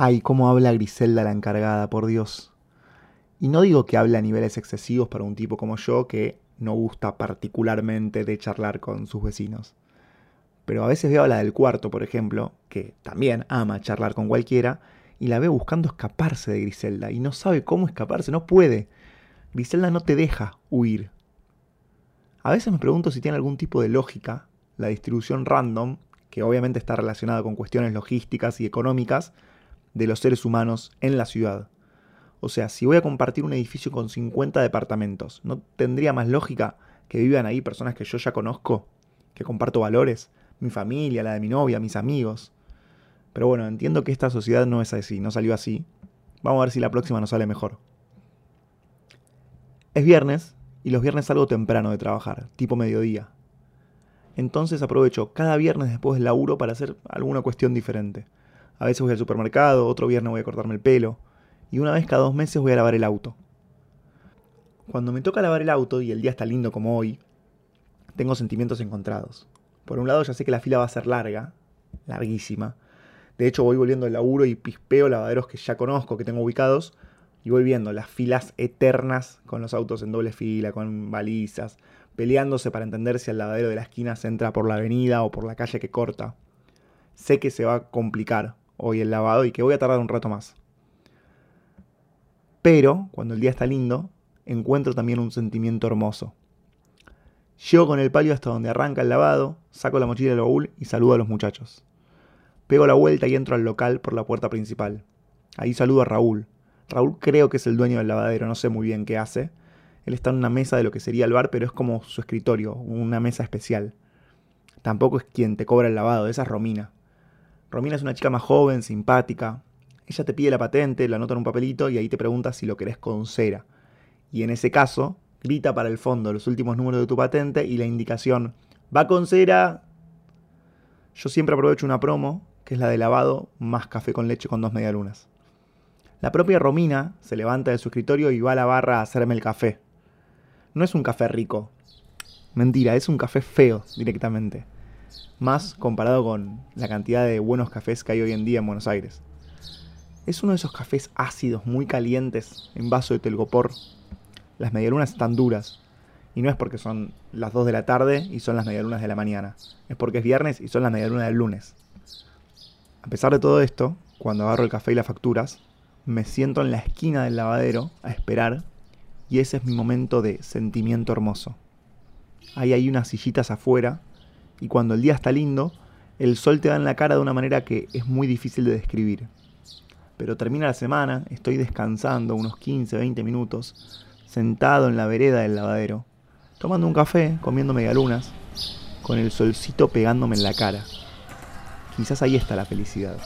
Ay, cómo habla Griselda la encargada, por Dios. Y no digo que hable a niveles excesivos para un tipo como yo que no gusta particularmente de charlar con sus vecinos. Pero a veces veo a la del cuarto, por ejemplo, que también ama charlar con cualquiera, y la veo buscando escaparse de Griselda, y no sabe cómo escaparse, no puede. Griselda no te deja huir. A veces me pregunto si tiene algún tipo de lógica la distribución random, que obviamente está relacionada con cuestiones logísticas y económicas, de los seres humanos en la ciudad. O sea, si voy a compartir un edificio con 50 departamentos, ¿no tendría más lógica que vivan ahí personas que yo ya conozco, que comparto valores, mi familia, la de mi novia, mis amigos? Pero bueno, entiendo que esta sociedad no es así, no salió así. Vamos a ver si la próxima nos sale mejor. Es viernes y los viernes salgo temprano de trabajar, tipo mediodía. Entonces aprovecho cada viernes después del laburo para hacer alguna cuestión diferente. A veces voy al supermercado, otro viernes voy a cortarme el pelo. Y una vez cada dos meses voy a lavar el auto. Cuando me toca lavar el auto y el día está lindo como hoy, tengo sentimientos encontrados. Por un lado ya sé que la fila va a ser larga, larguísima. De hecho voy volviendo al laburo y pispeo lavaderos que ya conozco, que tengo ubicados, y voy viendo las filas eternas con los autos en doble fila, con balizas, peleándose para entender si el lavadero de la esquina se entra por la avenida o por la calle que corta. Sé que se va a complicar, hoy el lavado y que voy a tardar un rato más. Pero, cuando el día está lindo, encuentro también un sentimiento hermoso. Llego con el palio hasta donde arranca el lavado, saco la mochila del baúl y saludo a los muchachos. Pego la vuelta y entro al local por la puerta principal. Ahí saludo a Raúl. Raúl creo que es el dueño del lavadero, no sé muy bien qué hace. Él está en una mesa de lo que sería el bar, pero es como su escritorio, una mesa especial. Tampoco es quien te cobra el lavado, esa es Romina. Romina es una chica más joven, simpática. Ella te pide la patente, la anota en un papelito y ahí te pregunta si lo querés con cera. Y en ese caso, grita para el fondo los últimos números de tu patente y la indicación va con cera. Yo siempre aprovecho una promo, que es la de lavado más café con leche con dos medialunas. La propia Romina se levanta de su escritorio y va a la barra a hacerme el café. No es un café rico. Mentira, es un café feo directamente más comparado con la cantidad de buenos cafés que hay hoy en día en Buenos Aires. Es uno de esos cafés ácidos, muy calientes, en vaso de telgopor. Las medialunas están duras. Y no es porque son las 2 de la tarde y son las medialunas de la mañana. Es porque es viernes y son las medialunas del lunes. A pesar de todo esto, cuando agarro el café y las facturas, me siento en la esquina del lavadero a esperar y ese es mi momento de sentimiento hermoso. Ahí hay unas sillitas afuera y cuando el día está lindo, el sol te da en la cara de una manera que es muy difícil de describir. Pero termina la semana, estoy descansando unos 15, 20 minutos, sentado en la vereda del lavadero, tomando un café, comiendo medialunas, con el solcito pegándome en la cara. Quizás ahí está la felicidad.